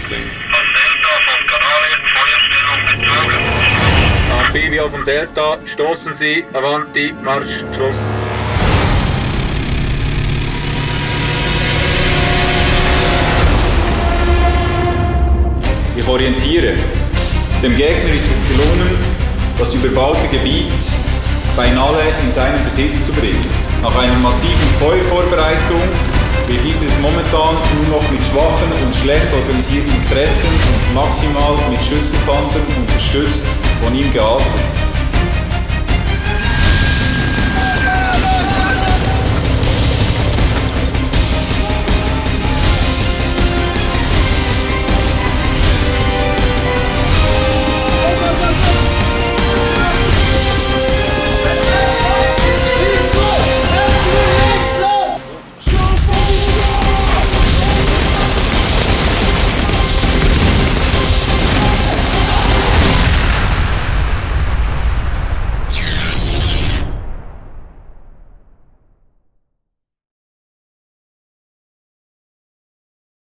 Crossing. Von Delta von Kanal Feuerstellung bezogen. Amphibio von Delta, stoßen Sie, Avanti, Marsch, Schluss. Ich orientiere. Dem Gegner ist es gelungen, das überbaute Gebiet beinahe in seinen Besitz zu bringen. Nach einer massiven Feuervorbereitung wird dieses momentan nur noch schwachen und schlecht organisierten Kräften und maximal mit Schützenpanzern unterstützt von ihm gehalten.